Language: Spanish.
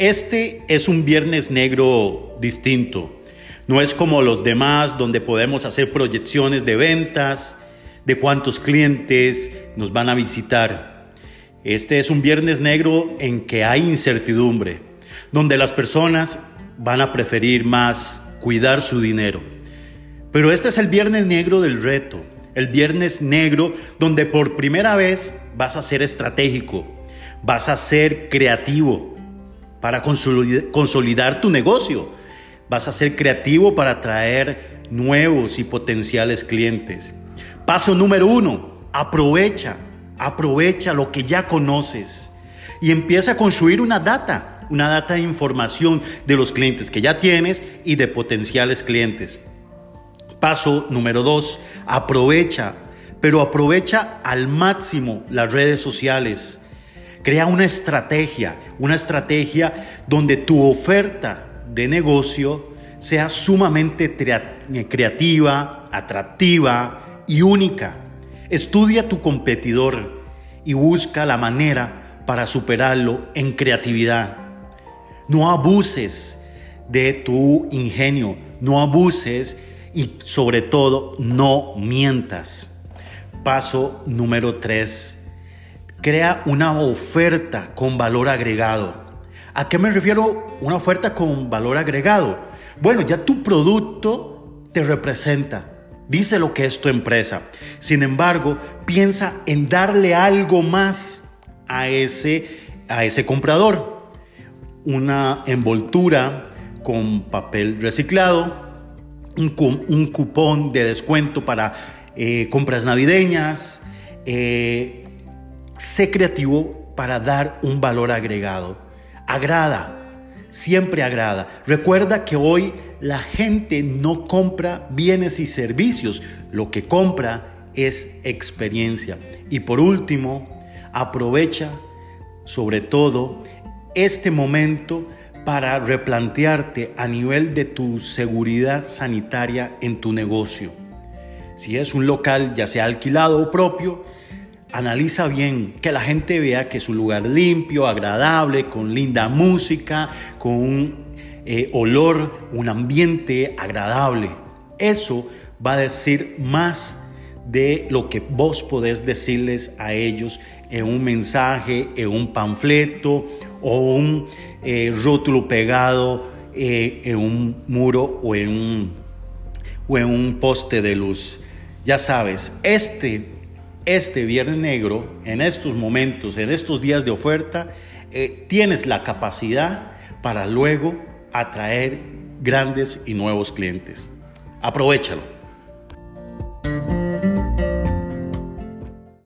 Este es un viernes negro distinto. No es como los demás donde podemos hacer proyecciones de ventas, de cuántos clientes nos van a visitar. Este es un viernes negro en que hay incertidumbre, donde las personas van a preferir más cuidar su dinero. Pero este es el viernes negro del reto, el viernes negro donde por primera vez vas a ser estratégico, vas a ser creativo, para consolidar tu negocio. Vas a ser creativo para atraer nuevos y potenciales clientes. Paso número uno, aprovecha, aprovecha lo que ya conoces y empieza a construir una data, una data de información de los clientes que ya tienes y de potenciales clientes. Paso número dos, aprovecha, pero aprovecha al máximo las redes sociales Crea una estrategia, una estrategia donde tu oferta de negocio sea sumamente creativa, atractiva y única. Estudia tu competidor y busca la manera para superarlo en creatividad. No abuses de tu ingenio, no abuses y sobre todo no mientas. Paso número 3 Crea una oferta con valor agregado. ¿A qué me refiero una oferta con valor agregado? Bueno, ya tu producto te representa, dice lo que es tu empresa. Sin embargo, piensa en darle algo más a ese, a ese comprador. Una envoltura con papel reciclado, un, cupón de descuento para eh, compras navideñas, eh, Sé creativo para dar un valor agregado. Agrada, siempre agrada. Recuerda que hoy la gente no compra bienes y servicios, lo que compra es experiencia. Y por último, aprovecha sobre todo este momento para replantearte a nivel de tu seguridad sanitaria en tu negocio. Si es un local, ya sea alquilado o propio, Analiza bien, que la gente vea que es un lugar limpio, agradable, con linda música, con un eh, olor, un ambiente agradable. Eso va a decir más de lo que vos podés decirles a ellos en un mensaje, en un panfleto o un eh, rótulo pegado eh, en un muro o en un, o en un poste de luz. Ya sabes, este este Viernes Negro, en estos momentos, en estos días de oferta, eh, tienes la capacidad para luego atraer grandes y nuevos clientes. Aprovechalo.